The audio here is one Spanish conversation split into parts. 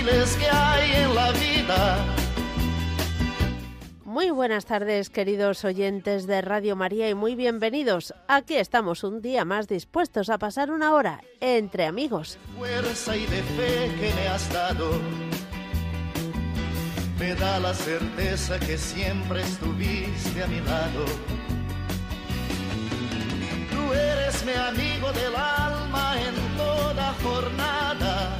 Difíciles que hay en la vida. Muy buenas tardes, queridos oyentes de Radio María, y muy bienvenidos. Aquí estamos un día más dispuestos a pasar una hora entre amigos. fuerza y de fe que me has dado. Me da la certeza que siempre estuviste a mi lado. Tú eres mi amigo del alma en toda jornada.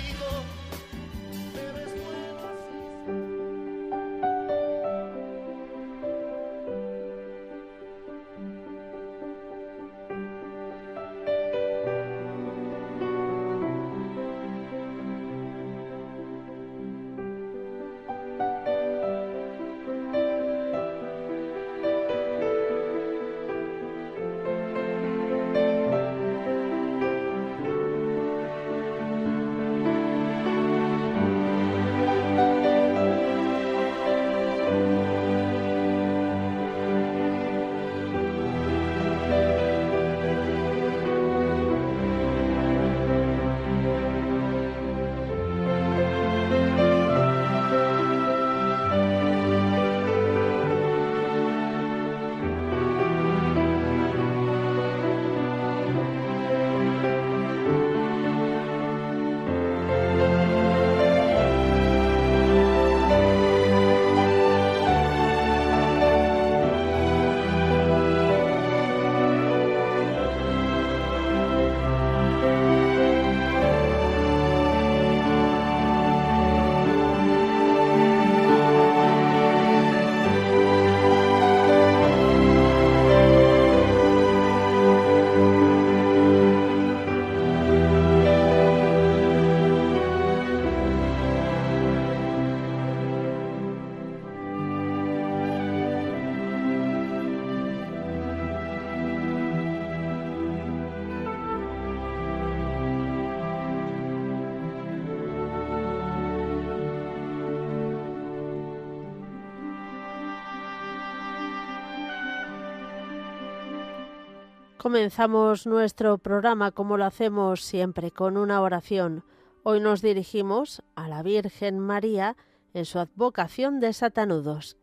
Comenzamos nuestro programa como lo hacemos siempre, con una oración. Hoy nos dirigimos a la Virgen María en su advocación de satanudos.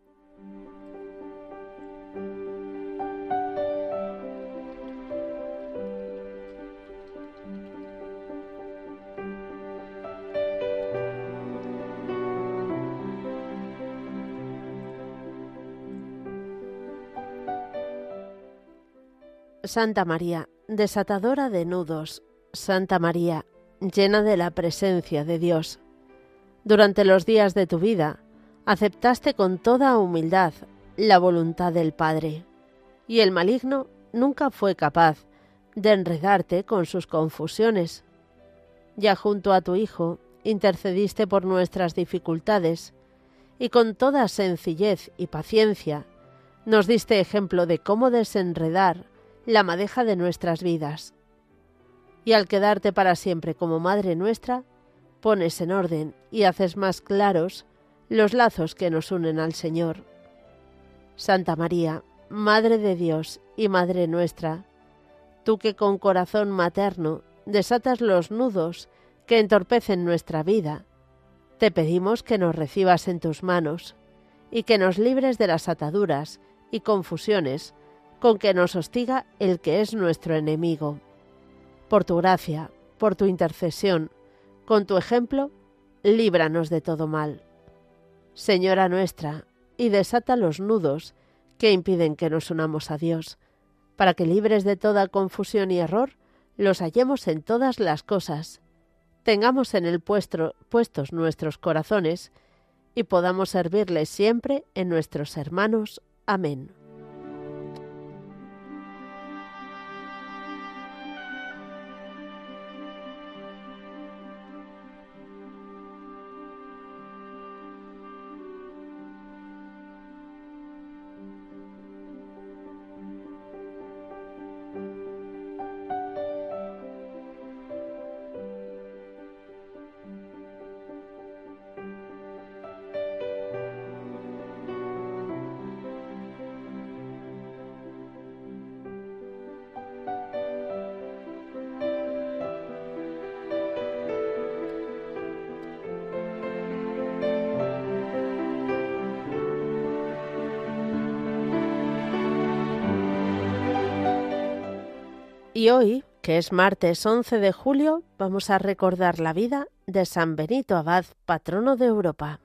Santa María, desatadora de nudos, Santa María, llena de la presencia de Dios. Durante los días de tu vida, aceptaste con toda humildad la voluntad del Padre, y el maligno nunca fue capaz de enredarte con sus confusiones. Ya junto a tu Hijo intercediste por nuestras dificultades, y con toda sencillez y paciencia nos diste ejemplo de cómo desenredar la madeja de nuestras vidas. Y al quedarte para siempre como Madre nuestra, pones en orden y haces más claros los lazos que nos unen al Señor. Santa María, Madre de Dios y Madre nuestra, tú que con corazón materno desatas los nudos que entorpecen nuestra vida, te pedimos que nos recibas en tus manos y que nos libres de las ataduras y confusiones con que nos hostiga el que es nuestro enemigo. Por tu gracia, por tu intercesión, con tu ejemplo, líbranos de todo mal. Señora nuestra, y desata los nudos que impiden que nos unamos a Dios, para que libres de toda confusión y error, los hallemos en todas las cosas, tengamos en el puesto, puestos nuestros corazones y podamos servirles siempre en nuestros hermanos. Amén. Y hoy, que es martes 11 de julio, vamos a recordar la vida de San Benito Abad, patrono de Europa.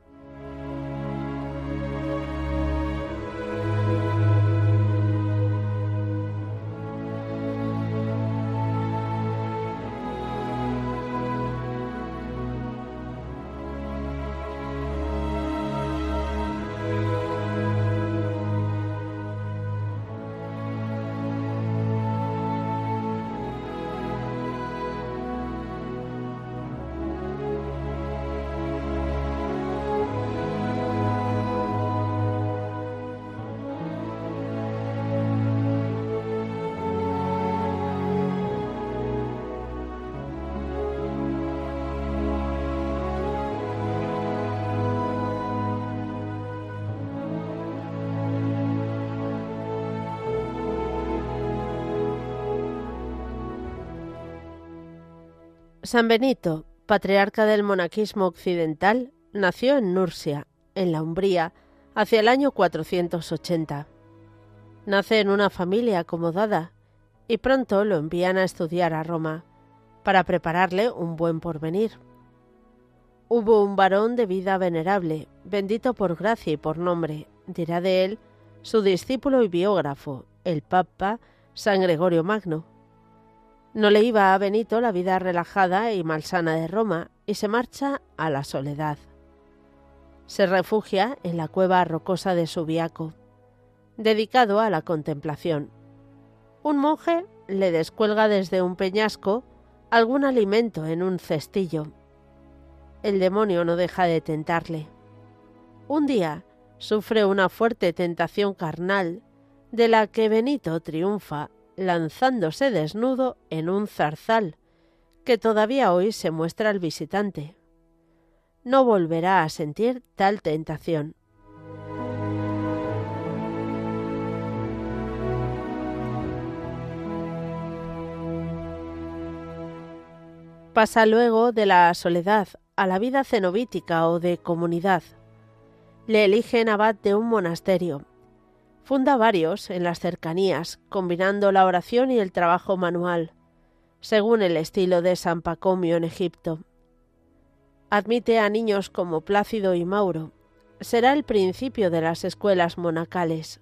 San Benito, patriarca del monaquismo occidental, nació en Nursia, en la Umbría, hacia el año 480. Nace en una familia acomodada y pronto lo envían a estudiar a Roma, para prepararle un buen porvenir. Hubo un varón de vida venerable, bendito por gracia y por nombre, dirá de él su discípulo y biógrafo, el Papa San Gregorio Magno, no le iba a Benito la vida relajada y malsana de Roma y se marcha a la soledad. Se refugia en la cueva rocosa de Subiaco, dedicado a la contemplación. Un monje le descuelga desde un peñasco algún alimento en un cestillo. El demonio no deja de tentarle. Un día sufre una fuerte tentación carnal de la que Benito triunfa lanzándose desnudo en un zarzal, que todavía hoy se muestra al visitante. No volverá a sentir tal tentación. Pasa luego de la soledad a la vida cenobítica o de comunidad. Le eligen abad de un monasterio Funda varios en las cercanías, combinando la oración y el trabajo manual, según el estilo de San Pacomio en Egipto. Admite a niños como Plácido y Mauro. Será el principio de las escuelas monacales.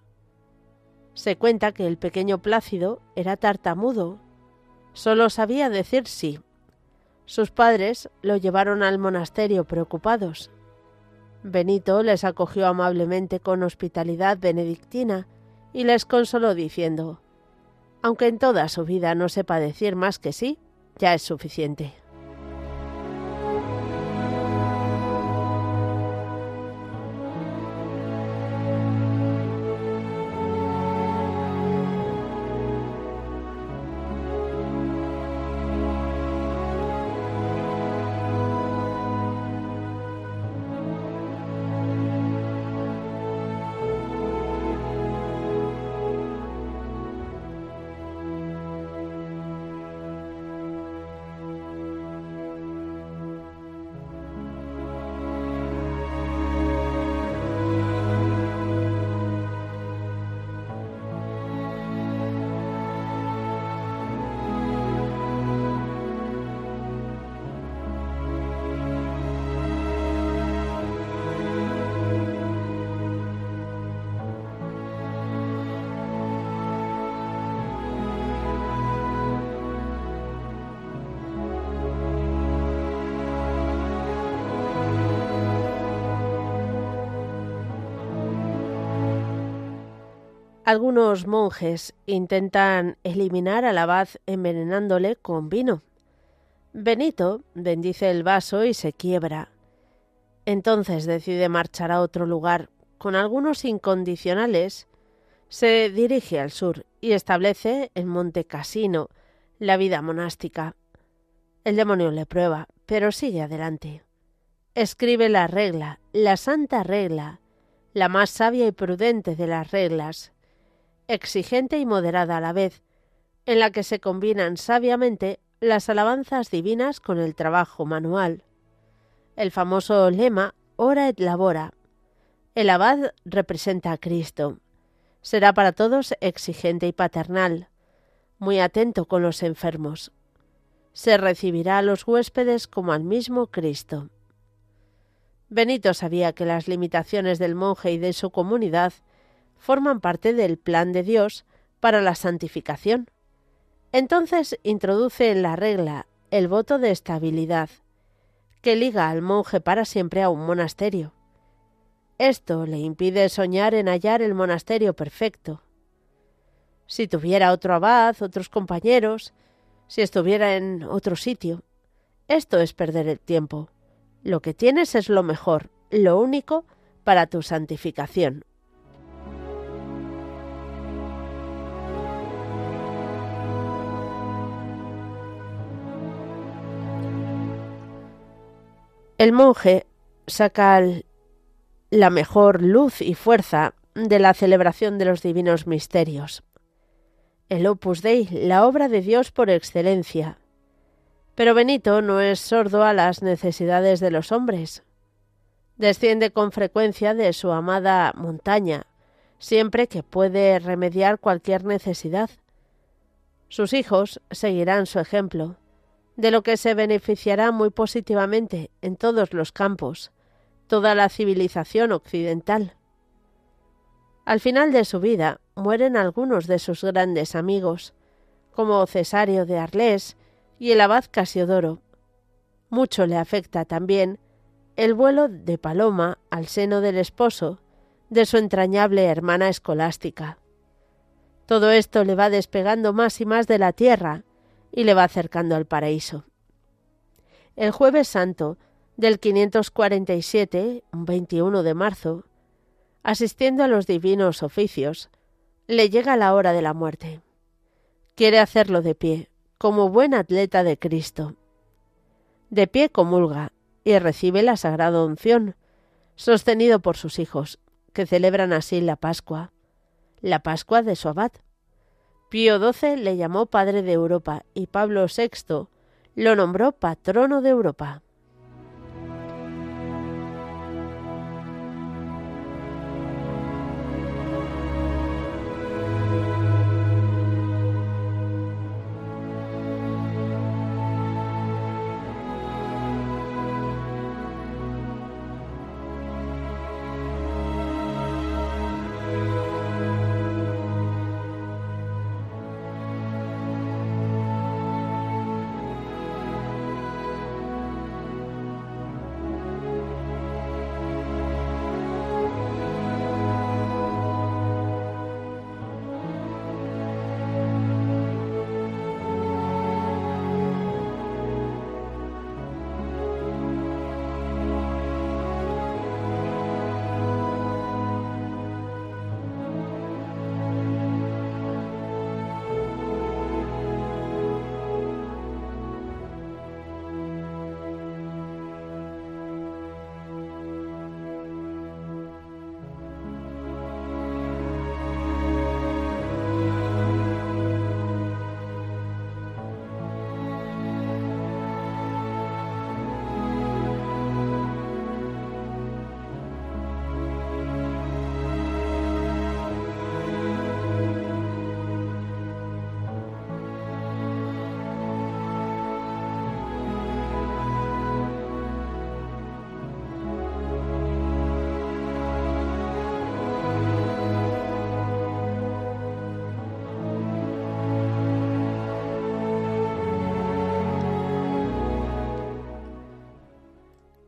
Se cuenta que el pequeño Plácido era tartamudo. Solo sabía decir sí. Sus padres lo llevaron al monasterio preocupados. Benito les acogió amablemente con hospitalidad benedictina y les consoló diciendo Aunque en toda su vida no sepa decir más que sí, ya es suficiente. Algunos monjes intentan eliminar al abad envenenándole con vino. Benito bendice el vaso y se quiebra. Entonces decide marchar a otro lugar con algunos incondicionales. Se dirige al sur y establece en Monte Casino la vida monástica. El demonio le prueba, pero sigue adelante. Escribe la regla, la santa regla, la más sabia y prudente de las reglas, exigente y moderada a la vez, en la que se combinan sabiamente las alabanzas divinas con el trabajo manual. El famoso lema ora et labora. El abad representa a Cristo. Será para todos exigente y paternal, muy atento con los enfermos. Se recibirá a los huéspedes como al mismo Cristo. Benito sabía que las limitaciones del monje y de su comunidad forman parte del plan de Dios para la santificación. Entonces introduce en la regla el voto de estabilidad, que liga al monje para siempre a un monasterio. Esto le impide soñar en hallar el monasterio perfecto. Si tuviera otro abad, otros compañeros, si estuviera en otro sitio, esto es perder el tiempo. Lo que tienes es lo mejor, lo único para tu santificación. El monje saca la mejor luz y fuerza de la celebración de los divinos misterios. El Opus Dei, la obra de Dios por excelencia. Pero Benito no es sordo a las necesidades de los hombres. Desciende con frecuencia de su amada montaña, siempre que puede remediar cualquier necesidad. Sus hijos seguirán su ejemplo de lo que se beneficiará muy positivamente en todos los campos, toda la civilización occidental. Al final de su vida mueren algunos de sus grandes amigos, como Cesario de Arlés y el abad Casiodoro. Mucho le afecta también el vuelo de Paloma al seno del esposo de su entrañable hermana escolástica. Todo esto le va despegando más y más de la tierra, y le va acercando al paraíso. El jueves santo del 547, 21 de marzo, asistiendo a los divinos oficios, le llega la hora de la muerte. Quiere hacerlo de pie, como buen atleta de Cristo. De pie comulga y recibe la sagrada unción, sostenido por sus hijos, que celebran así la Pascua, la Pascua de su abad. Pío XII le llamó Padre de Europa y Pablo VI lo nombró Patrono de Europa.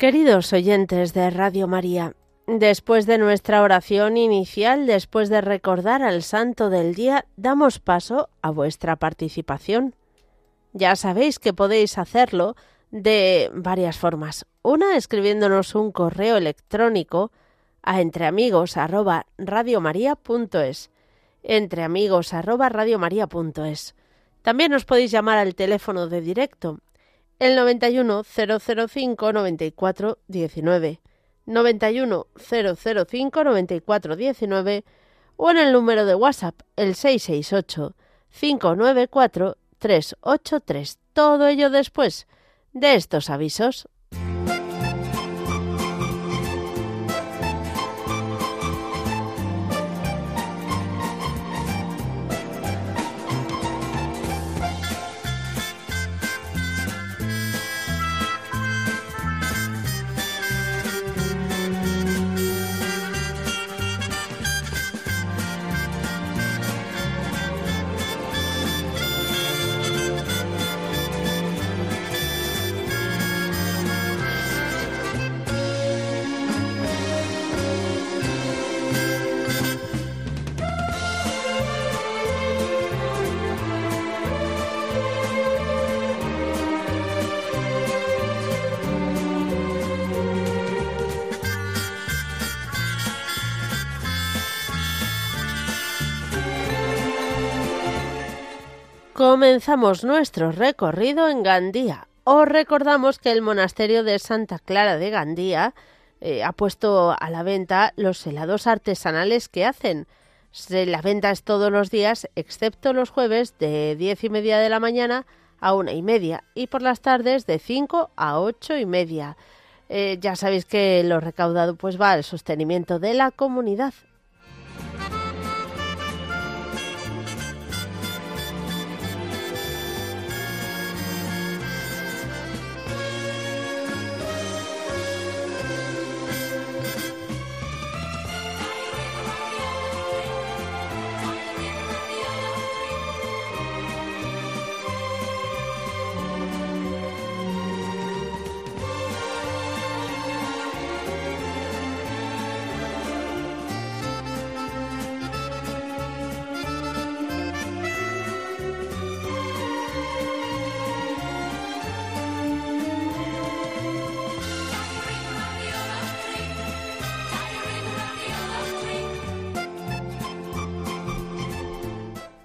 Queridos oyentes de Radio María, Después de nuestra oración inicial, después de recordar al santo del día, damos paso a vuestra participación. Ya sabéis que podéis hacerlo de varias formas. Una, escribiéndonos un correo electrónico a entreamigos@radiomaria.es. Entreamigos@radiomaria.es. También os podéis llamar al teléfono de directo el 91 005 94 19 91 005 94 19 o en el número de WhatsApp el 668 594 383. Todo ello después de estos avisos. Comenzamos nuestro recorrido en Gandía. Os recordamos que el monasterio de Santa Clara de Gandía eh, ha puesto a la venta los helados artesanales que hacen. La venta es todos los días, excepto los jueves de diez y media de la mañana a una y media y por las tardes de 5 a ocho y media. Eh, ya sabéis que lo recaudado pues va al sostenimiento de la comunidad.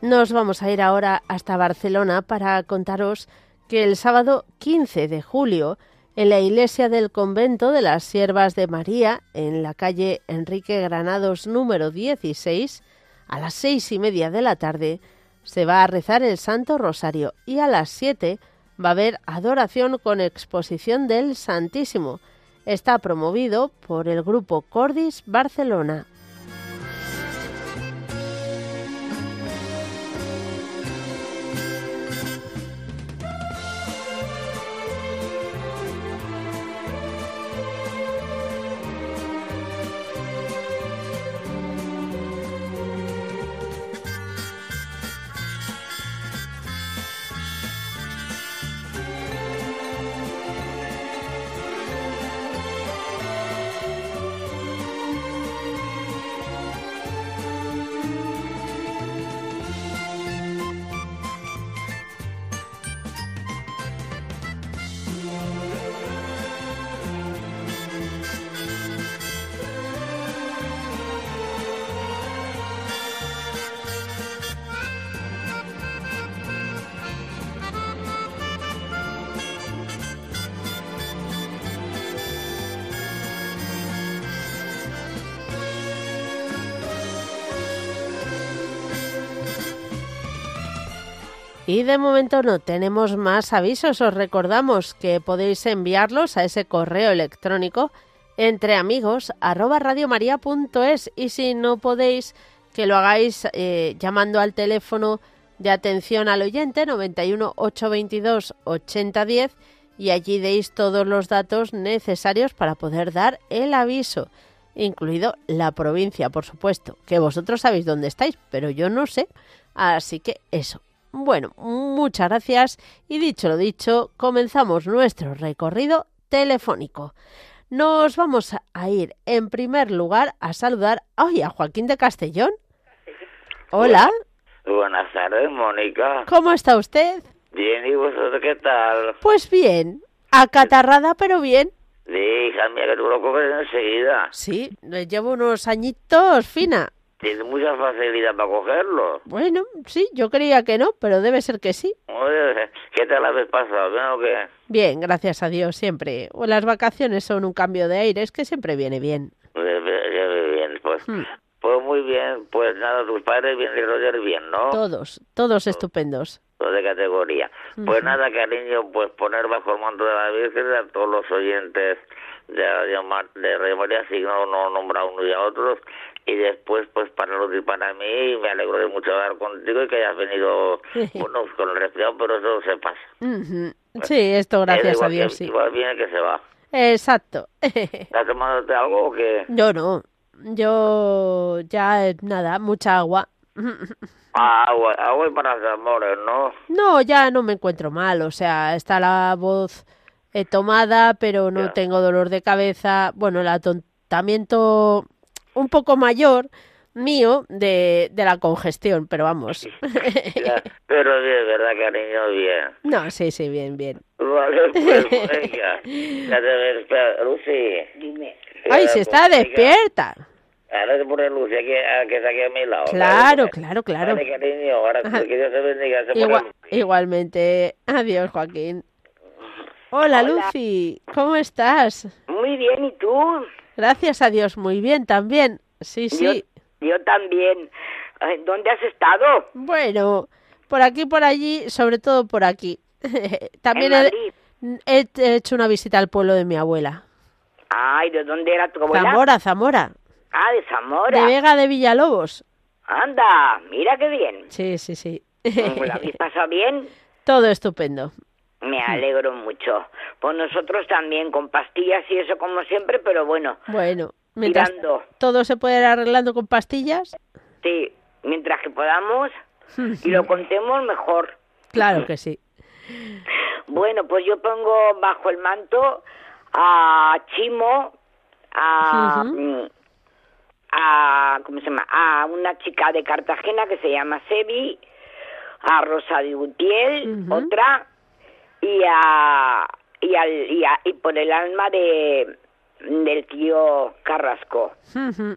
Nos vamos a ir ahora hasta Barcelona para contaros que el sábado 15 de julio, en la iglesia del convento de las Siervas de María, en la calle Enrique Granados número 16, a las seis y media de la tarde, se va a rezar el Santo Rosario y a las siete va a haber adoración con exposición del Santísimo. Está promovido por el grupo Cordis Barcelona. Y de momento no tenemos más avisos. Os recordamos que podéis enviarlos a ese correo electrónico entre amigos y si no podéis que lo hagáis eh, llamando al teléfono de atención al oyente 91 822 8010 y allí deis todos los datos necesarios para poder dar el aviso, incluido la provincia, por supuesto, que vosotros sabéis dónde estáis, pero yo no sé. Así que eso, bueno, muchas gracias y dicho lo dicho, comenzamos nuestro recorrido telefónico. nos vamos a ir en primer lugar a saludar ay, a Joaquín de Castellón. Hola, Buenas tardes, Mónica. ¿cómo está usted? Bien, ¿y vosotros qué tal? Pues bien, acatarrada pero bien. Sí, hija mía, que tú lo coges enseguida. Sí, le llevo unos añitos fina. Tienes mucha facilidad para cogerlo. Bueno, sí, yo creía que no, pero debe ser que sí. Oye, ¿qué tal habéis pasado? ¿Bien o qué? Bien, gracias a Dios, siempre. O las vacaciones son un cambio de aire, es que siempre viene bien. Bien, pues. Hmm. Pues muy bien, pues nada, tus padres bien y Roger bien, ¿no? Todos, todos estupendos. De categoría. Pues Ujú. nada, cariño, pues poner bajo el manto de la Virgen a todos los oyentes de Radio, Mar- de Radio María, si no, no nombra a uno y a otros. Y después, pues para Luz y para mí, me alegro de mucho hablar contigo y que hayas venido, bueno, con el resfriado, pero eso se pasa. Ujú. Sí, esto gracias Eh, a Dios, que- sí. Igual viene que se va. Exacto. ¿Estás tomándote algo o qué? Yo no. Yo ya, nada, mucha agua. Ah, agua, agua y para amores, ¿no? No, ya no me encuentro mal, o sea, está la voz eh, tomada, pero no Ya. tengo dolor de cabeza. Bueno, el atontamiento un poco mayor mío de, de la congestión, pero vamos. Ya, pero bien, ¿verdad, cariño? Bien. No, sí, sí, bien, bien. Vale, pues venga. Ya te Lucy. Dime. Ay, si pues, está despierta. Ahora te pone Lucy aquí, a, que está aquí a mi lado. Claro, ¿vale? claro, claro. Vale, cariño, ahora Ajá. que Dios te bendiga. Se pone Igua- Lucy. igualmente. Adiós, Joaquín. Hola, Hola. Lucy. ¿Cómo estás? Muy bien, ¿y tú? Gracias a Dios, muy bien también. Sí, sí. Yo, yo también. Ay, ¿Dónde has estado? Bueno, por aquí, por allí, sobre todo por aquí. también en he, Madrid. he hecho una visita al pueblo de mi abuela. Ay, ¿de dónde era tu abuela? Zamora, Zamora. Ah, de Zamora. De Vega de Villalobos. Anda, mira qué bien. Sí, sí, sí. ¿La habéis pasado bien? todo estupendo. Me alegro mucho. Pues nosotros también, con pastillas y eso como siempre, pero bueno, Bueno, mientras tirando. todo se puede ir arreglando con pastillas. Sí, mientras que podamos y lo contemos mejor. Claro que sí. Bueno, pues yo pongo bajo el manto a Chimo, a, mm, a ¿cómo se llama? A una chica de Cartagena que se llama Sebi, a Rosa de Gutiel, Ujú. otra, y a y al y, a- y por el alma de del tío Carrasco. ¿vale?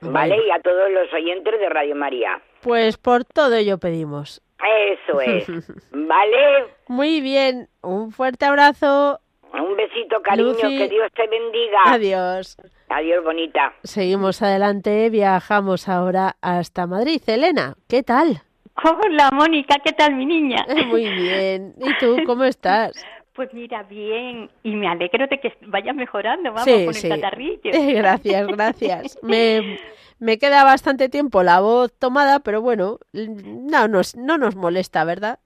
Bueno, Y a todos los oyentes de Radio María. Pues por todo ello pedimos. Eso es, ¿vale? Muy bien, un fuerte abrazo. Un besito, cariño, Lucy. que Dios te bendiga. Adiós. Adiós, bonita. Seguimos adelante, viajamos ahora hasta Madrid. Elena, ¿qué tal? Hola, Mónica, ¿qué tal, mi niña? Muy bien. ¿Y tú cómo estás? Pues mira, bien, y me alegro de que vayas mejorando, vamos, sí, con sí. el catarrillo. Gracias, gracias. Me, me queda bastante tiempo la voz tomada, pero bueno, no nos, no nos molesta, ¿verdad?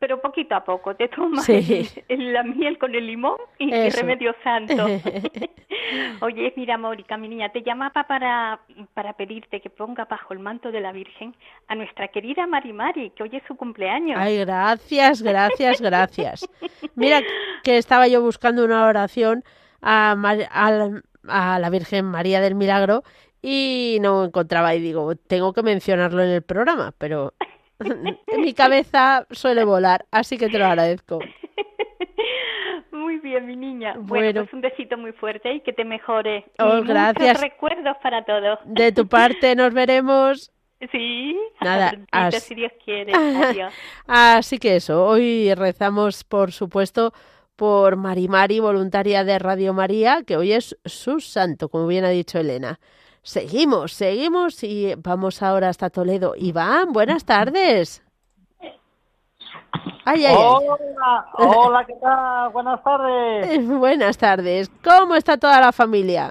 Pero poquito a poco, te tomas Sí. la miel con el limón y, y remedio santo. Oye, mira, Mónica, mi niña, te llamaba para, para pedirte que ponga bajo el manto de la Virgen a nuestra querida Mari Mari, que hoy es su cumpleaños. Ay, gracias, gracias, gracias. Mira que estaba yo buscando una oración a, Mar- a la- a la Virgen María del Milagro y no encontraba y digo, tengo que mencionarlo en el programa, pero mi cabeza suele volar, así que te lo agradezco. Muy bien, mi niña. Bueno. Bueno, pues un besito muy fuerte y que te mejore. Oh, y gracias. Muchos recuerdos para todos. De tu parte nos veremos. Sí, Nada, as- si Dios quiere. Adiós. Así que eso, hoy rezamos, por supuesto, por Mari Mari, voluntaria de Radio María, que hoy es su santo, como bien ha dicho Elena. Seguimos, seguimos y vamos ahora hasta Toledo. Iván, buenas tardes. Ay, ay, ay. Hola, hola, ¿qué tal? Buenas tardes. Buenas tardes. ¿Cómo está toda la familia?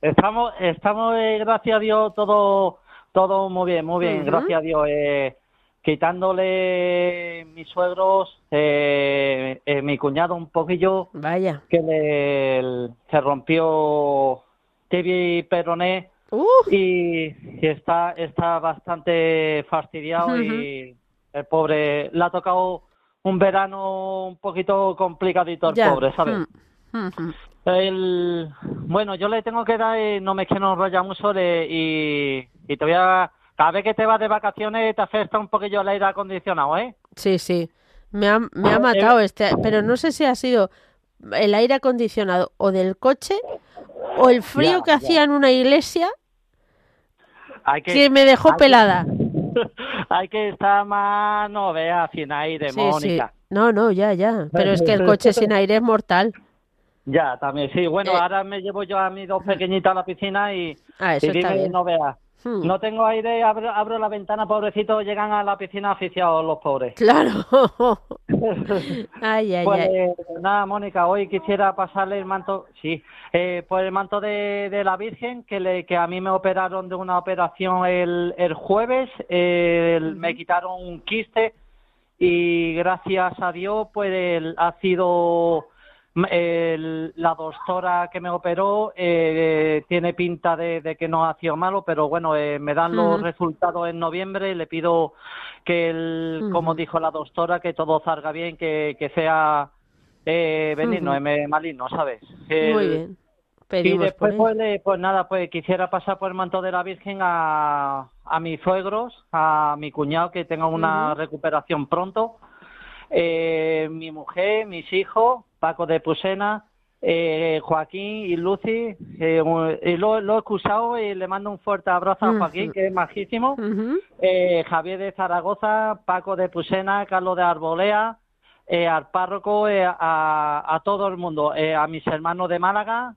Estamos, estamos, eh, gracias a Dios, todo, todo muy bien, muy bien, gracias a Dios. Eh, quitándole mis suegros, eh, eh, mi cuñado un poquillo, Vaya. que le, se rompió tibia y peroné Uh, y, y está, está bastante fastidiado y el pobre le ha tocado un verano un poquito complicadito al pobre, ¿sabes? El, bueno, yo le tengo que dar, eh, no me es que no enrolla mucho de- y, y te voy a... Cada vez que te vas de vacaciones te afecta un poquillo el aire acondicionado, ¿eh? Sí, sí. Me ha, me ha matado este, pero no sé si ha sido el aire acondicionado o del coche o el frío Ya, que ya. hacía en una iglesia Hay que, que me dejó hay que- pelada. hay que estar más, no veas, sin aire, Sí, sí. Mónica. No, no, ya, ya. Pero es que el coche sin aire es mortal. Ya, también, sí. Bueno, Eh. ahora me llevo yo a mis dos pequeñitas a la piscina y, Ah, eso y está dime, bien. no veas. Hmm. No tengo aire, abro, abro la ventana, pobrecitos, llegan a la piscina asfixiados los pobres. Claro. Ay, ay, Pues ay. nada, Mónica, hoy quisiera pasarle el manto, sí, eh, pues el manto de, de la Virgen, que, le, que a mí me operaron de una operación el, el jueves, eh, el- me quitaron un quiste y gracias a Dios, pues el- ha sido el- la doctora que me operó, eh, tiene pinta de, de que no ha sido malo, pero bueno, eh, me dan los resultados en noviembre y le pido que, el, como dijo la doctora, que todo salga bien, que, que sea eh, benigno, Ujú. eh, maligno, ¿sabes? Muy bien. y después, pues, pues nada, pues quisiera pasar por el manto de la Virgen a, a mis suegros, a mi cuñado, que tenga una recuperación pronto, eh, mi mujer, mis hijos, Paco de Pusena, eh, Joaquín y Lucy, eh, un- y lo, lo he excusado y le mando un fuerte abrazo a. Joaquín, que es majísimo, eh, Javier de Zaragoza, Paco de Pusena, Carlos de Arbolea, eh, al párroco, eh, a, a todo el mundo, eh, a mis hermanos de Málaga,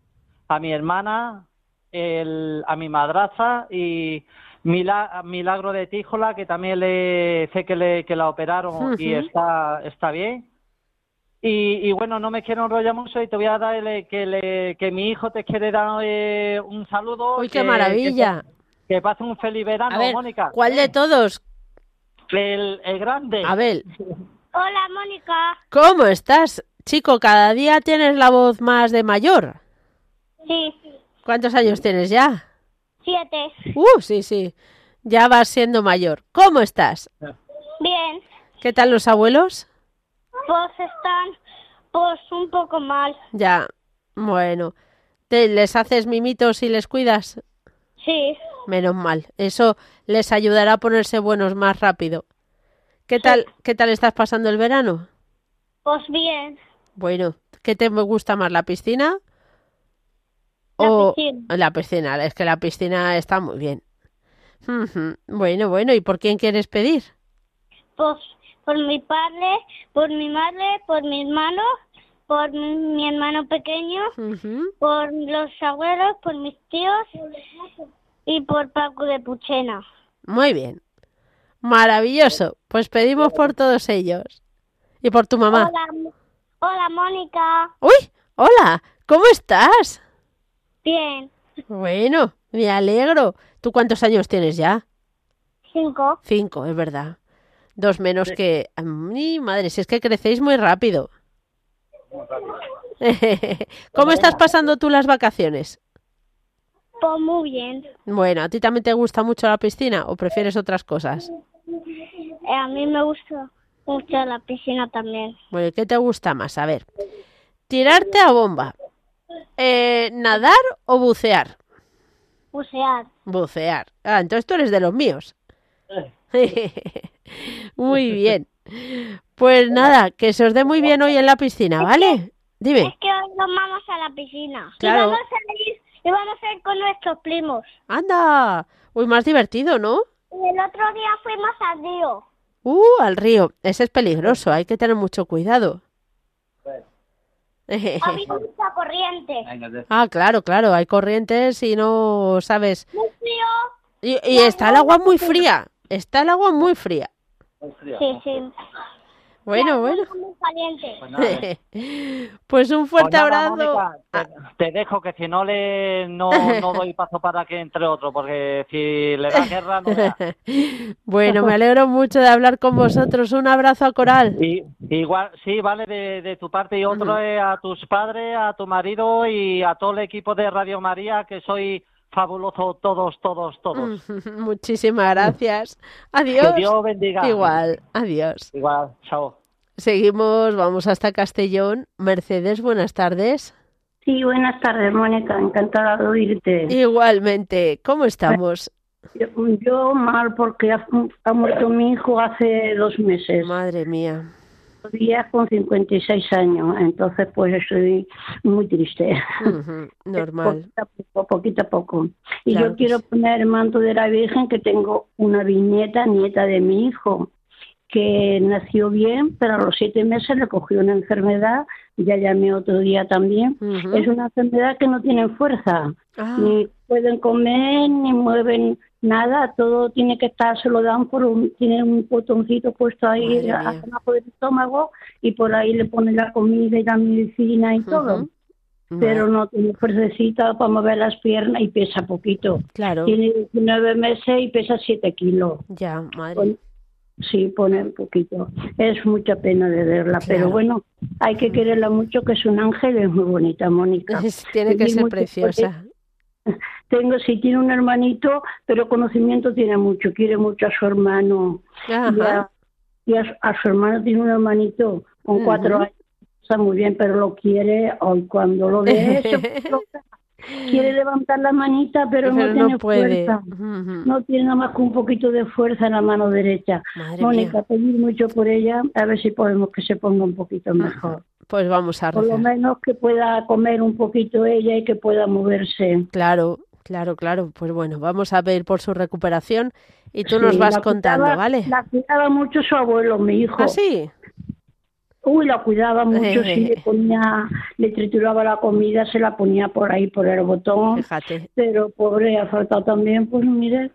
a mi hermana, el, a mi madraza y Milagro de Tíjola, que también le sé que, le, que la operaron y está, está bien. Y, y bueno, no me quiero enrollar mucho y te voy a dar el- que, le, que mi hijo te quiere dar eh, un saludo. Uy, qué que- maravilla. Que, que pase un feliz verano, A ver, Mónica. ¿cuál de todos? El, el grande. Abel, Hola, Mónica. ¿cómo estás? Chico, cada día tienes la voz más de mayor. Sí, ¿Cuántos años tienes ya? Siete. Uh, sí, sí. Ya vas siendo mayor. ¿Cómo estás? Bien. ¿Qué tal los abuelos? Pues están, pues un poco mal. Ya. Bueno. ¿Te, ¿Les haces mimitos y les cuidas? Sí. Menos mal. Eso les ayudará a ponerse buenos más rápido. ¿Qué tal, qué tal estás pasando el verano? Pues bien. Bueno, ¿qué te gusta más, la piscina? La o piscina. la piscina? Es que la piscina está muy bien. Bueno, bueno, ¿y por quién quieres pedir? Pues por mi padre, por mi madre, por mi hermano, por mi, mi hermano pequeño, por los abuelos, por mis tíos y por Paco de Puchena. Muy bien. Maravilloso. Pues pedimos por todos ellos. Y por tu mamá. Hola, hola, Mónica. Uy, hola, ¿cómo estás? Bien. Bueno, me alegro. ¿Tú cuántos años tienes ya? Cinco. Cinco, es verdad. Dos menos que... Mi madre, si es que crecéis muy rápido. ¿Cómo estás pasando tú las vacaciones? Pues muy bien. Bueno, ¿a ti también te gusta mucho la piscina o prefieres otras cosas? Eh, a mí me gusta mucho la piscina también. Bueno, ¿y ¿qué te gusta más? A ver, tirarte a bomba, eh, nadar o bucear. Bucear. Bucear. Ah, entonces tú eres de los míos. Muy bien. Pues nada, que se os dé muy bien hoy en la piscina, ¿vale? Dime. Es que hoy nos vamos a la piscina. Claro. Y vamos a ir, y vamos a ir con nuestros primos. Anda. Uy, más divertido, ¿no? Y el otro día fuimos al río. Uh, al río. Ese es peligroso, hay que tener mucho cuidado. Mucha corriente. ah, claro, claro, hay corrientes y no sabes. Muy frío. Y, y está el agua muy fría. Está el agua muy fría. Sí, sí. Bueno, bueno. Pues eh. Pues un Pues fuerte nada, abrazo. Mónica, Ah, te, te dejo que si no le no, no doy paso para que entre otro, porque si le da guerra no veas. bueno, me alegro mucho de hablar con vosotros. Un abrazo a Coral. Y, igual, sí, vale, de, de tu parte y otro es a tus padres, a tu marido y a todo el equipo de Radio María, que soy fabuloso todos, todos, todos. Muchísimas gracias. Adiós. Que Dios bendiga. Igual, adiós. Igual, chao. Seguimos, vamos hasta Castellón. Mercedes, buenas tardes. Sí, buenas tardes, Mónica. Encantada de oírte. Igualmente. ¿Cómo estamos? Yo, yo mal porque ha, ha muerto mi hijo hace dos meses. Madre mía. Todavía con 56 años, entonces pues estoy muy triste. Normal. Poquito a poco, poquito a poco. Y Claro yo quiero sí. poner el manto de la Virgen que tengo una viñeta, nieta de mi hijo, que nació bien, pero a los siete meses le cogió una enfermedad, ya llamé otro día también. Es una enfermedad que no tienen fuerza, Ah, ni pueden comer, ni mueven nada, todo tiene que estar, se lo dan por un, tiene un botoncito puesto ahí abajo del estómago y por ahí le ponen la comida y la medicina y todo ujú. pero Ma- no tiene fuercecita para mover las piernas y pesa poquito. Claro. Tiene 19 meses y pesa 7 kilos. Ya, madre. Sí, pone un poquito. Es mucha pena de verla, Claro. pero bueno, hay que quererla mucho, que es un ángel, es muy bonita, Mónica. Tiene que Y ser preciosa. Tengo, sí, tiene un hermanito, pero conocimiento tiene mucho, quiere mucho a su hermano. Y Ajá. a, y a, a su hermano tiene un hermanito con cuatro años, está muy bien, pero lo quiere, hoy cuando lo ve, quiere levantar la manita, pero, no tiene puede. fuerza. No tiene nada más que un poquito de fuerza en la mano derecha. Madre Mónica, mía. pedir mucho por ella, a ver si podemos que se ponga un poquito mejor. Pues vamos a Por lo rezar. menos que pueda comer un poquito ella y que pueda moverse. Claro, claro, claro. Pues bueno, vamos a ver por su recuperación y tú nos vas contando, cuidaba- ¿vale? La cuidaba mucho su abuelo, mi hijo. ¿Ah, sí? Uy, la cuidaba mucho, sí, le ponía, le trituraba la comida, se la ponía por ahí, por el botón. Fíjate. Pero pobre, ha faltado también, pues mire,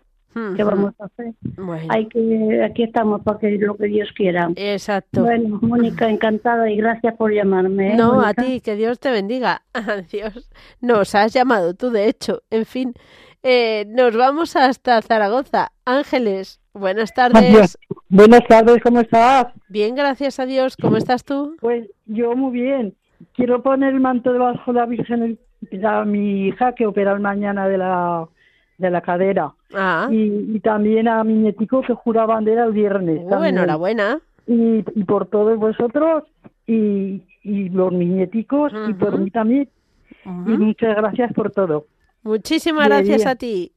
¿qué Ujú. vamos a hacer? Bueno, Hay que, aquí estamos para que lo que Dios quiera. exacto. Bueno, Mónica, encantada y gracias por llamarme. ¿eh, No, a Mónica? ti, que Dios te bendiga. Adiós. Nos has llamado tú, de hecho. En fin, eh, nos vamos hasta Zaragoza. Ángeles, buenas tardes. Buenas tardes, ¿cómo estás? Bien, gracias a Dios. ¿Cómo estás tú? Pues yo muy bien. Quiero poner el manto debajo de la Virgen a mi hija que opera mañana de la, de la cadera. Ah, Y, y también a mi nietico que jura bandera el viernes. uh, también. enhorabuena. Y, y por todos vosotros y, y los mis nieticos y por mí también. Y muchas gracias por todo. Muchísimas De gracias día. a ti.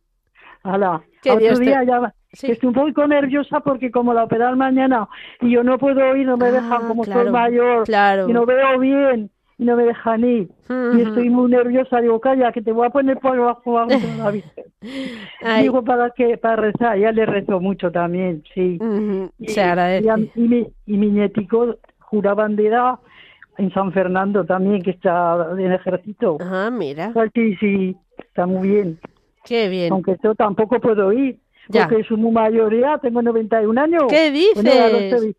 Hala, Que otro Dios te- ya Sí. que estoy un poco nerviosa porque como la operan mañana y yo no puedo ir, no me Ah, dejan como claro, soy mayor claro. y no veo bien no me dejan ir. Y estoy muy nerviosa, digo, calla, que te voy a poner por abajo a la Virgen. Ay, Digo, para que para rezar, ya le rezo mucho también, sí. Y, Se agradece. y, a- y mi, y mi nietico jura bandera en San Fernando también, que está en ejército. Ah, mira, Sí, sí, está muy bien. qué bien. Aunque yo tampoco puedo ir, Ya. porque es muy mayoría, tengo 91 años. ¿Qué dices?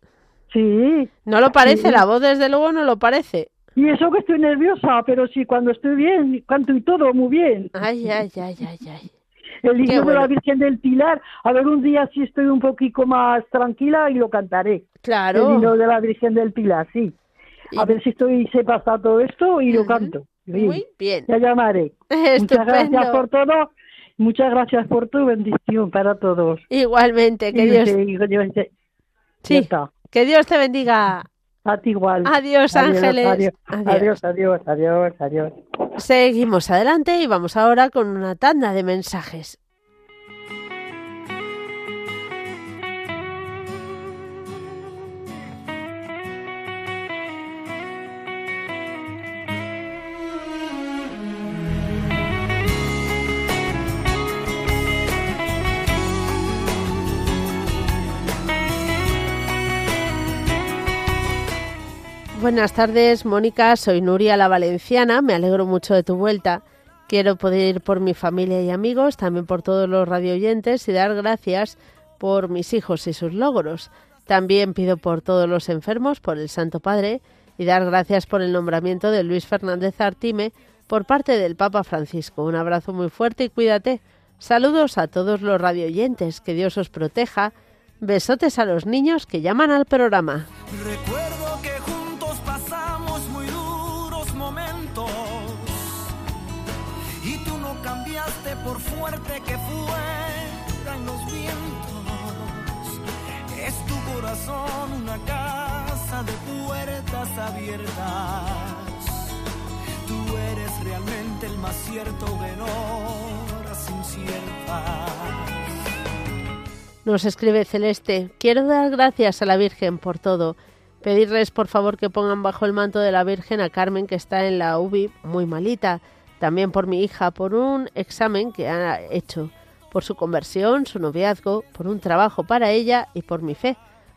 Sí, No lo parece, Sí. la voz desde luego no lo parece. Y eso que estoy nerviosa, pero sí, cuando estoy bien, canto y todo muy bien. Ay, ay, ay, ay, ay. El himno de la Virgen del Pilar, a ver un día si estoy un poquito más tranquila y lo cantaré. El Claro. himno de la Virgen del Pilar, sí. A ver si estoy, se pasa todo esto y lo canto. Bien. Muy bien. Ya llamaré. Muchas gracias por todo. Muchas gracias por tu bendición para todos. Igualmente, que Dios, Sí. que Dios te bendiga. A ti igual. Adiós, Ángeles. Adiós, Adiós. adiós, adiós, adiós, adiós. Seguimos adelante y vamos ahora con una tanda de mensajes. Buenas tardes, Mónica. Soy Nuria la Valenciana. Me alegro mucho de tu vuelta. Quiero poder ir por mi familia y amigos, también por todos los radioyentes y dar gracias por mis hijos y sus logros. También pido por todos los enfermos, por el Santo Padre y dar gracias por el nombramiento de Luis Fernández Artime por parte del Papa Francisco. Un abrazo muy fuerte y cuídate. Saludos a todos los radioyentes. Que Dios os proteja. Besotes a los niños que llaman al programa. Corazón una casa de puertas abiertas. Tú eres más cierto no, horas inciertas. Nos escribe Celeste, quiero dar gracias a la Virgen por todo. Pedirles por favor que pongan bajo el manto de la Virgen a Carmen que está en la UBI muy malita. También por mi hija, por un examen que ha hecho, por su conversión, su noviazgo, por un trabajo para ella y por mi fe.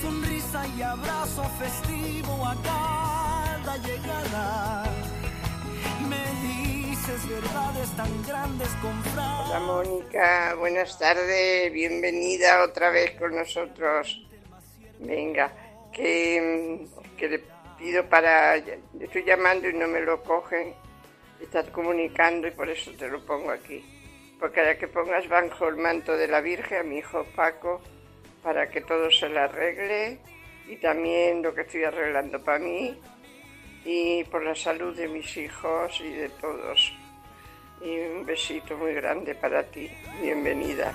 sonrisa y abrazo festivo a cada llegada. Me dices verdades tan grandes con. Hola Mónica, buenas tardes, bienvenida otra vez con nosotros. Venga, que, que le pido para... Estoy llamando y no me lo cogen, estás comunicando y por eso te lo pongo aquí. Porque ahora que pongas bajo el manto de la Virgen a mi hijo Paco, para que todo se le arregle y también lo que estoy arreglando para mí y por la salud de mis hijos y de todos. Y un besito muy grande para ti. Bienvenida.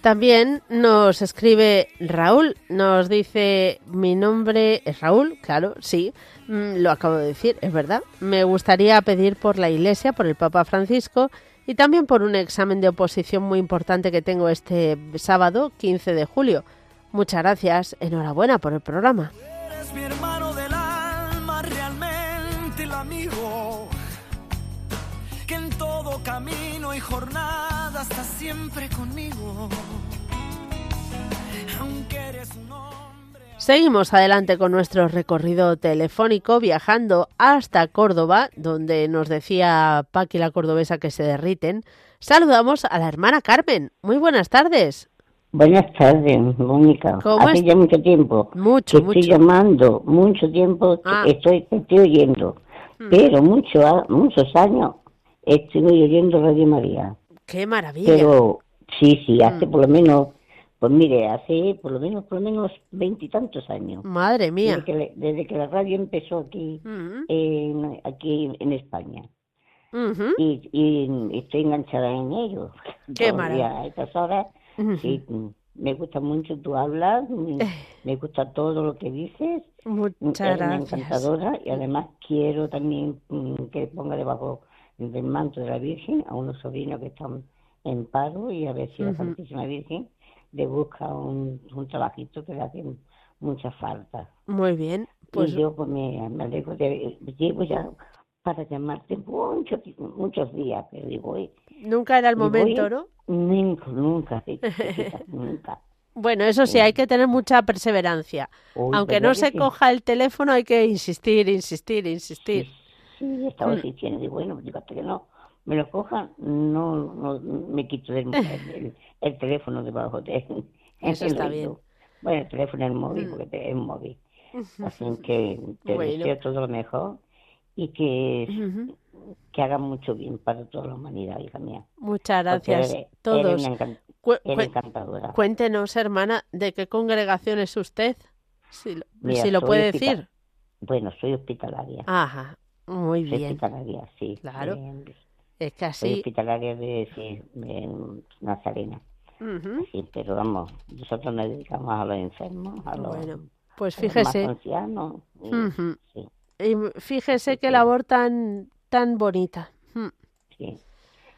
También nos escribe Raúl, nos dice mi nombre es Raúl, claro, sí, mm, lo acabo de decir, es verdad. Me gustaría pedir por la Iglesia, por el Papa Francisco y también por un examen de oposición muy importante que tengo este sábado, 15 de julio. Muchas gracias, enhorabuena por el programa. Eres mi hermano del alma, realmente el amigo. Que en todo camino y jornada está siempre conmigo. Seguimos adelante con nuestro recorrido telefónico viajando hasta Córdoba, donde nos decía Paqui la cordobesa que se derriten. Saludamos a la hermana Carmen. Muy buenas tardes. Buenas tardes, Mónica. ¿Cómo Hace ya mucho tiempo Mucho, que estoy llamando, mucho tiempo Ah. estoy, estoy oyendo, Mm. pero mucho, muchos años estoy oyendo Radio María. Qué maravilla. Pero sí, sí, hace Mm. por lo menos, pues mire, hace por lo menos, por lo menos veintitantos años. Madre mía. Desde que, le- desde que la radio empezó aquí, en, aquí en España. Y, y estoy enganchada en ello. Qué maravilla. A estas horas me gusta mucho tu hablas, me gusta todo lo que dices, Muchas eres una gracias. encantadora y además quiero también mm, que ponga debajo del manto de la Virgen a unos sobrinos que están en paro y a ver si la. Santísima Virgen le busca un, un trabajito que le hace mucha falta. Muy bien. Pues y yo pues me, me alegro de, llevo ya para llamarte muchos, muchos días, pero digo, "Oye, nunca era el voy- momento, ¿no? Nunca, nunca, chiquita, nunca. Bueno, eso sí, hay que tener mucha perseverancia. Uy, Aunque ¿verdad no se sí? coja el teléfono, hay que insistir, insistir, insistir. Sí, estaba Mm. insistiendo, digo, bueno, digo, hasta que no me lo cojan, no, no me quito del, el, el teléfono debajo de Eso está bien. Bueno, el teléfono es móvil, Mm. porque es móvil. Así que te Bueno. deseo todo lo mejor y que, que hagan mucho bien para toda la humanidad, hija mía. Muchas gracias. eres- Todos. Eres, Cu- encantadora. Cuéntenos, hermana, de qué congregación es usted, si lo, Mira, si lo puede hospital- decir. Bueno, soy hospitalaria. Ajá, muy soy bien. hospitalaria, sí. Claro. Es que soy así. hospitalaria de, sí, de Nazarena. Ujú. Sí, pero vamos, nosotros nos dedicamos a los enfermos, a los, Bueno, pues a los fíjese. más ancianos. y- Ujú. sí, Y fíjese qué labor tan, tan bonita. Mm, sí.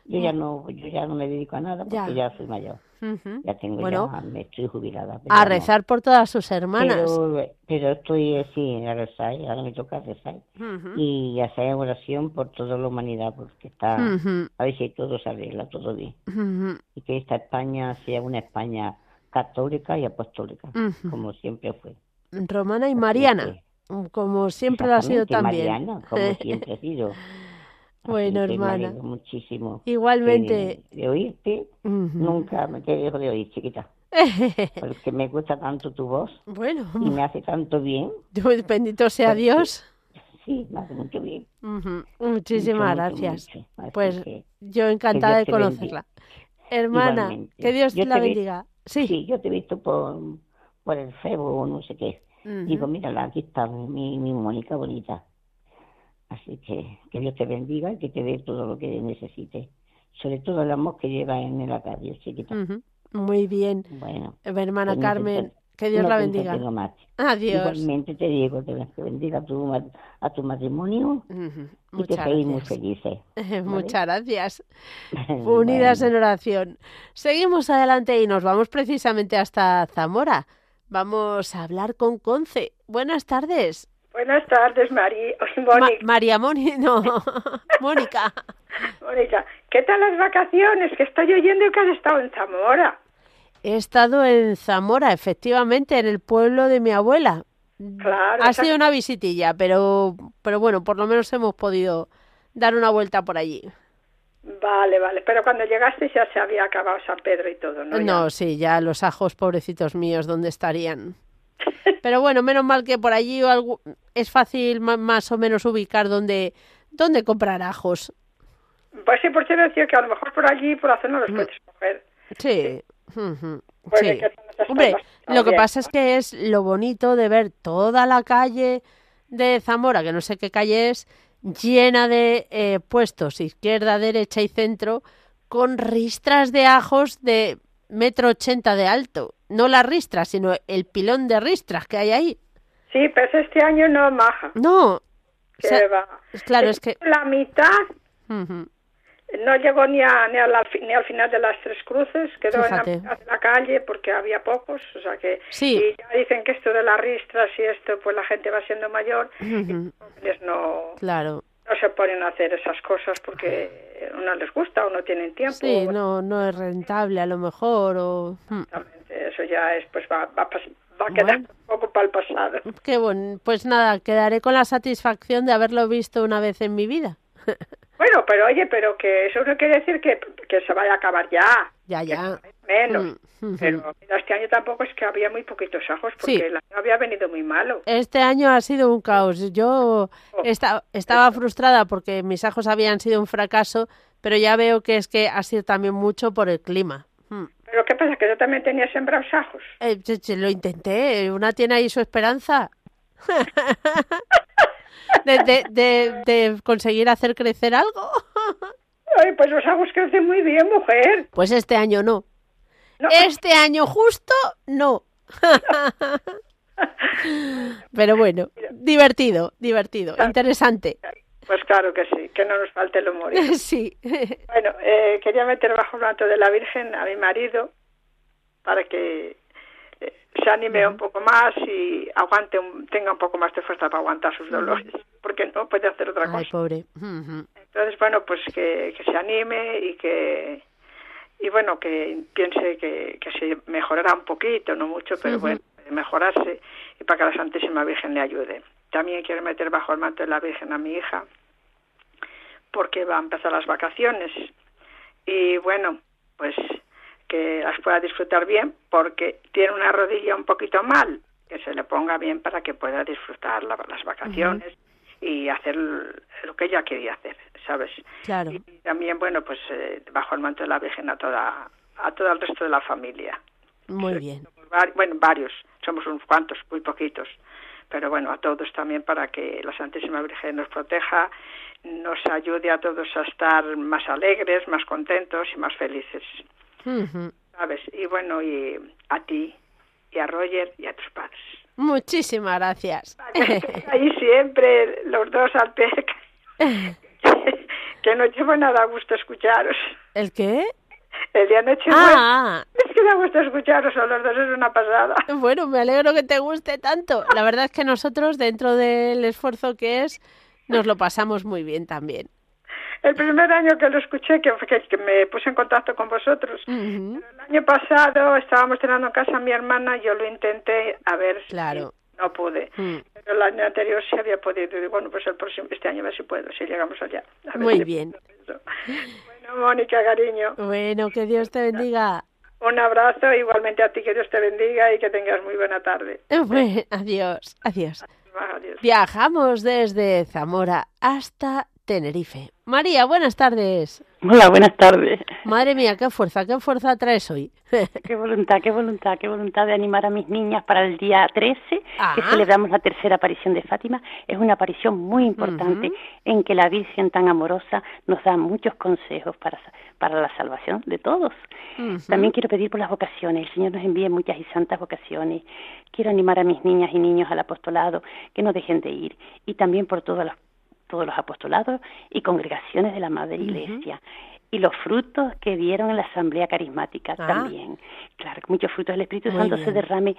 Yo ya no, yo ya no me dedico a nada porque Ya. ya, soy mayor. Ujú. Ya tengo Bueno, ya, me estoy jubilada. a rezar por todas sus hermanas. Pero, pero estoy así a rezar, ahora me toca rezar. Ujú. Y hacer oración por toda la humanidad, porque está, Ujú. a ver si todo se arregla, todo bien. Y que esta España sea una España católica y apostólica, como siempre fue. Romana y Mariana, como siempre lo ha sido también. Mariana, como siempre ha sido. Bueno, Así me hermana. alegro muchísimo. Igualmente. De, de oírte, Ujú. nunca me te dejo de oír, chiquita. Porque me gusta tanto tu voz bueno, y me hace tanto bien. Bendito sea Porque- Dios. Sí, me hace mucho bien. Ujú. Muchísimas Mucho, mucho, gracias. mucho. Así Pues que, yo encantada de conocerla. Hermana, igualmente. que Dios Yo la te vi- bendiga. Sí. Sí, yo te he visto por, por el Facebook o no sé qué. Ujú. Digo, mira, aquí está mi, mi Mónica bonita. Así que que Dios te bendiga y que te dé todo lo que necesites. Sobre todo el amor que lleva en la calle, chiquita. Ujú. Muy bien. Bueno. Hermana pues no te Carmen, que Dios no la te bendiga. Adiós. Igualmente te digo que te bendiga a tu, a tu matrimonio Ujú. y que Muchas seáis muy felices. Muchas gracias. Bueno. Unidas en oración. Seguimos adelante y nos vamos precisamente hasta Zamora. Vamos a hablar con Conce. Buenas tardes. Buenas tardes. Oye, Ma-. María Moni, no, Mónica. Mónica, ¿qué tal las vacaciones? Que estoy oyendo que has estado en Zamora. He estado en Zamora, efectivamente, en el pueblo de mi abuela. Claro. Ha esa- sido una visitilla, pero, pero bueno, por lo menos hemos podido dar una vuelta por allí. Vale, vale. Pero cuando llegaste ya se había acabado San Pedro y todo, ¿no? No, Ya. sí, ya los ajos, pobrecitos míos, ¿dónde estarían? Pero bueno, menos mal que por allí es fácil más o menos ubicar dónde, dónde comprar ajos. Pues sí, por cierto, decía que a lo mejor por allí, por la zona, los puedes coger. Sí. sí. que no Hombre, lo que pasa es que es lo bonito de ver toda la calle de Zamora, que no sé qué calle es, llena de eh, puestos izquierda, derecha y centro, con ristras de ajos de metro ochenta de alto. No las ristras, sino el pilón de ristras que hay ahí. Sí, pero este año no, maja. No. Que o sea, va. claro, es que... La mitad no llegó ni, a, ni, a la- ni al final de las tres cruces, quedó en la, mitad de la calle porque había pocos, o sea que... Sí. Y ya dicen que esto de las ristras y esto, pues la gente va siendo mayor les no, Claro. No se ponen a hacer esas cosas porque no les gusta o no tienen tiempo. Sí, no, no es rentable a lo mejor o... mm. Eso ya es, pues va, va, va a quedar un poco para el pasado. Qué bueno. Pues nada, quedaré con la satisfacción de haberlo visto una vez en mi vida. Bueno, pero oye, pero que eso no quiere decir que, que se vaya a acabar ya, Ya, ya. menos. Mm, ujú. Pero mira, este año tampoco es que había muy poquitos ajos porque Sí. el año había venido muy malo. Este año ha sido un caos. Yo esta- estaba frustrada porque mis ajos habían sido un fracaso, pero ya veo que es que ha sido también mucho por el clima. Mm. Pero ¿qué pasa? ¿Que yo también tenía sembrados ajos? Eh, lo intenté. Una tiene ahí su esperanza. de, de, de, de conseguir hacer crecer algo. Ay, pues los ajos crecen muy bien, mujer. Pues este año no. No. Este año justo no. Pero bueno, divertido, divertido, interesante. Pues claro que sí, que no nos falte el humor. Sí. Bueno, eh, quería meter bajo el manto de la Virgen a mi marido para que se anime un poco más y aguante, un- tenga un poco más de fuerza para aguantar sus dolores, porque no puede hacer otra Ay, cosa. pobre. Ujú. Entonces, bueno, pues que, que se anime y que y bueno, que piense que, que se mejorará un poquito, no mucho, pero bueno, mejorarse y para que la Santísima Virgen le ayude. También quiero meter bajo el manto de la Virgen a mi hija porque va a empezar las vacaciones y bueno, pues que las pueda disfrutar bien porque tiene una rodilla un poquito mal, que se le ponga bien para que pueda disfrutar la- las vacaciones y hacer lo que ella quería hacer, ¿sabes? Claro. Y también, bueno, pues eh, bajo el manto de la Virgen a toda a todo el resto de la familia. Muy bien. Bueno, varios, somos unos cuantos, muy poquitos, pero bueno, a todos también para que la Santísima Virgen nos proteja, nos ayude a todos a estar más alegres, más contentos y más felices, Ujú. ¿sabes? Y bueno, y a ti y a Roger y a tus padres. Muchísimas gracias. Ahí siempre los dos al pie, que no llevo nada a gusto escucharos. ¿El qué? El día noche Ah, es que da gusto escucharos a los dos, es una pasada. bueno, me alegro que te guste tanto. La verdad es que nosotros, dentro del esfuerzo que es, nos lo pasamos muy bien también. El primer año que lo escuché, que, que, me puse en contacto con vosotros, el año pasado estábamos cenando en casa mi hermana, yo lo intenté a ver Claro. si no pude. Mm. Pero el año anterior sí había podido. Y bueno, pues el próximo, este año a ver si puedo, si llegamos allá. A ver Muy si bien. puedo. Bueno, Mónica, cariño, Bueno, que Dios te bendiga. un abrazo. Igualmente a ti, que Dios te bendiga y que tengas muy buena tarde. Bueno, adiós, adiós. Adiós. Viajamos desde Zamora hasta Tenerife. María, buenas tardes. Hola, buenas tardes. Madre mía, qué fuerza, qué fuerza traes hoy. Qué voluntad, qué voluntad, qué voluntad de animar a mis niñas para el día 13, Ah. que celebramos la tercera aparición de Fátima. Es una aparición muy importante en que la Virgen tan amorosa nos da muchos consejos para, para la salvación de todos. También quiero pedir por las vocaciones. El Señor nos envíe muchas y santas vocaciones. Quiero animar a mis niñas y niños al apostolado, que no dejen de ir. Y también por todos los, todos los apostolados y congregaciones de la Madre Iglesia. Y los frutos que dieron en la Asamblea Carismática Ah. también. Claro, muchos frutos del Espíritu Muy Santo se derrame,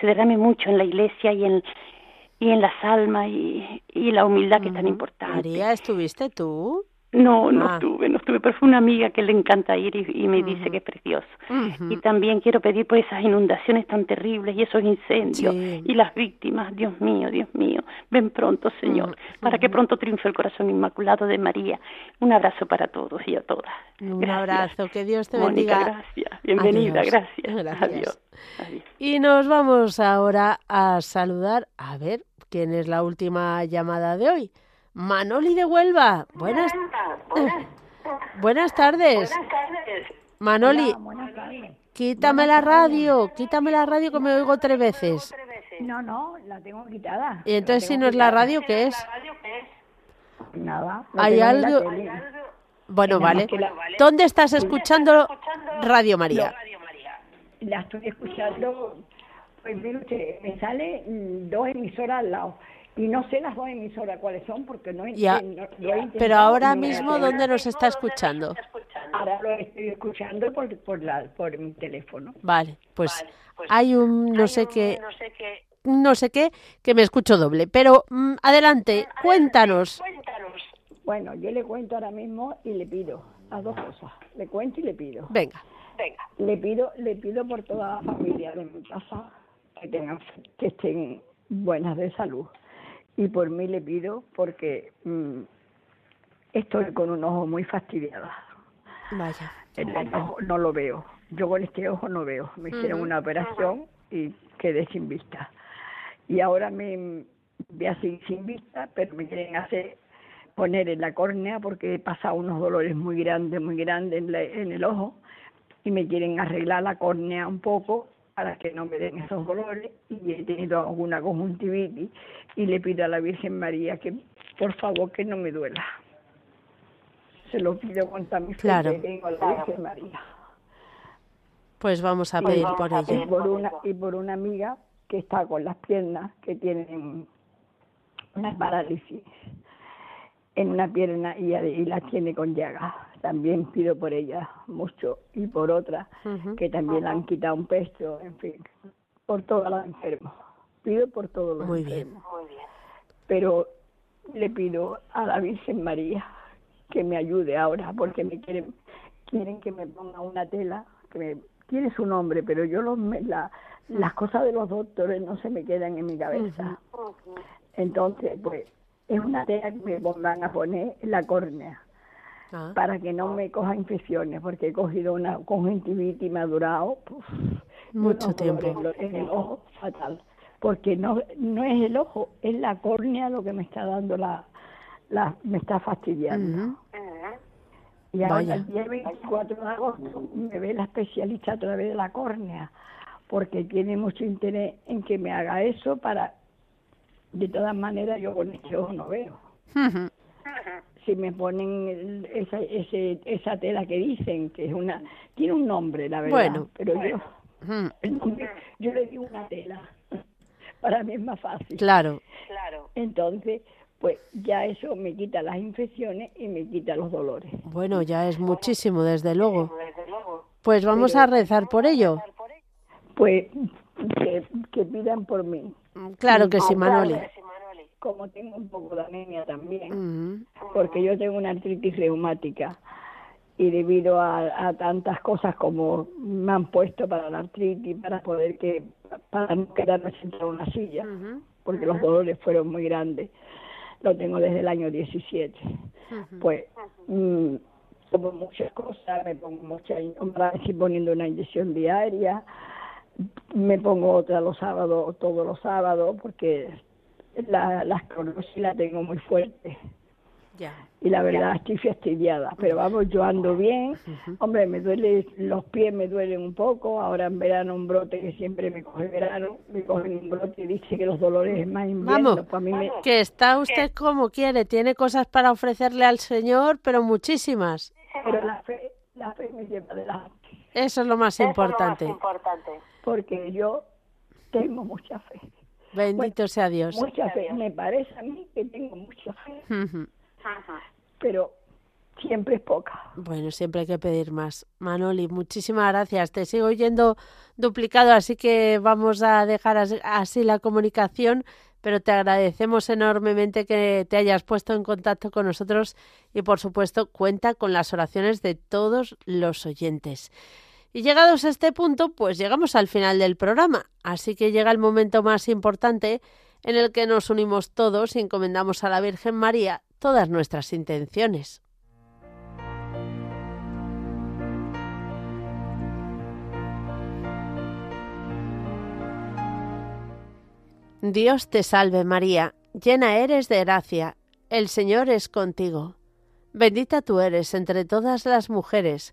se derrame mucho en la Iglesia y en, y en las almas y, y la humildad que es tan importante. María, ¿estuviste tú? No, no Ah. estuve, no estuve, pero fue una amiga que le encanta ir y, y me dice que es precioso. Y también quiero pedir por esas inundaciones tan terribles y esos incendios Sí. y las víctimas. Dios mío, Dios mío, ven pronto, Señor, para que pronto triunfe el corazón inmaculado de María. Un abrazo para todos y a todas. Un Gracias. abrazo, que Dios te Mónica, bendiga. gracias. Bienvenida, Adiós. gracias. Gracias. Adiós. Adiós. Y nos vamos ahora a saludar, a ver, ¿quién es la última llamada de hoy? Manoli de Huelva. Buenas, buenas tardes. Manoli, quítame la radio, quítame la radio que me oigo tres veces. No, no, la tengo quitada. Y entonces, si no es la radio, ¿qué es? Nada. ¿Hay algo? Bueno, vale. la- ¿Dónde estás escuchando Radio María? La estoy escuchando. Pues mire usted, me sale dos emisoras al lado. Y no sé las dos emisoras cuáles son porque no Ya. lo intentado Pero ahora no mismo. ¿dónde nos está escuchando? Ahora lo estoy escuchando por, por, la, por mi teléfono. Vale, pues hay un no sé qué, no sé qué, que me escucho doble. Pero mm, adelante, cuéntanos. Bueno, yo le cuento ahora mismo y le pido a dos cosas. Le cuento y le pido. Venga. Le pido, le pido por toda la familia de mi casa que tengan, que estén buenas de salud. Y por mí le pido porque mm, estoy con un ojo muy fastidiado. Vaya. El ojo no lo veo. Yo con este ojo no veo. Me hicieron una operación y quedé sin vista. Y ahora me voy a seguir sin vista, pero me quieren hacer poner en la córnea porque he pasado unos dolores muy grandes, muy grandes en, la- en el ojo y me quieren arreglar la córnea un poco para que no me den esos dolores y he tenido alguna conjuntivitis y le pido a la Virgen María que por favor que no me duela. Se lo pido con fe Claro. que tengo a la Virgen María. Pues vamos a pedir por y ello. por una y por una amiga que está con las piernas que tienen una parálisis en una pierna y, y la tiene con llagas. También pido por ella mucho y por otra que también le han quitado un pecho, en fin, por todos los enfermos. Pido por todos los Muy bien. enfermos. Pero le pido a la Virgen María que me ayude ahora porque me quieren quieren que me ponga una tela que me tiene su nombre, pero yo los, me- la- las cosas de los doctores no se me quedan en mi cabeza. Entonces, pues, es una tela que me pongan a poner en la córnea Ah. para que no me coja infecciones, porque he cogido una conjuntivitis y me ha durado Mucho tiempo. En el ojo, fatal. Porque no, no es el ojo, es la córnea lo que me está dando la, la me está fastidiando. Y ahora el día 24 de agosto me ve la especialista a través de la córnea, porque tiene mucho interés en que me haga eso para, de todas maneras yo con este ojo no veo. Ujú. Si me ponen esa, ese, esa tela que dicen que es una, tiene un nombre la verdad, Bueno. pero yo, Ujú. el nombre, yo le digo una tela, para mí es más fácil. Claro. Entonces, pues ya eso me quita las infecciones y me quita los dolores. Bueno, ya es muchísimo, desde luego. Pues vamos a rezar por ello. Pues que, que pidan por mí. Claro que sí, Manoli. Como tengo un poco de anemia también, porque yo tengo una artritis reumática y debido a, a tantas cosas como me han puesto para la artritis, para poder que para no quedarme sentada en una silla, porque los dolores fueron muy grandes. Lo tengo desde el año 17. Pues mm, tomo muchas cosas, me pongo muchas, estoy poniendo una inyección diaria, me pongo otra los sábados, todos los sábados, porque la, la esclerosis la tengo muy fuerte. Y la verdad estoy fastidiada, pero vamos, yo ando bien. Hombre, me duele, los pies me duelen un poco. Ahora en verano un brote que siempre me coge verano, me cogen un brote y dice que los dolores es más invierno. Vamos, pues que está usted como quiere, tiene cosas para ofrecerle al Señor, pero muchísimas. Pero la fe, la fe me lleva adelante. Eso es lo más, importante. Porque yo tengo mucha fe. Bendito sea Dios. Mucha fe. Me parece a mí que tengo mucha fe. Pero siempre es poca. Bueno, siempre hay que pedir más. Manoli, muchísimas gracias. Te sigo oyendo duplicado, así que vamos a dejar así la comunicación, pero te agradecemos enormemente que te hayas puesto en contacto con nosotros y, por supuesto, cuenta con las oraciones de todos los oyentes. Y llegados a este punto, pues llegamos al final del programa, así que llega el momento más importante en el que nos unimos todos y encomendamos a la Virgen María todas nuestras intenciones. Dios te salve María, llena eres de gracia, el Señor es contigo. Bendita tú eres entre todas las mujeres,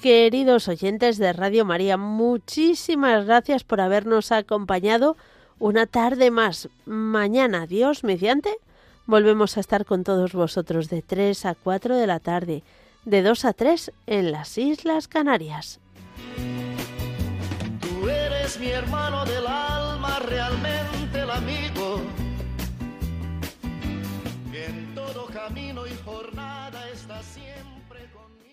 Queridos oyentes de Radio María, muchísimas gracias por habernos acompañado una tarde más. Mañana, Dios mediante, volvemos a estar con todos vosotros de 3 a 4 de la tarde, de 2 a 3 en las Islas Canarias. Tú eres mi hermano del alma, realmente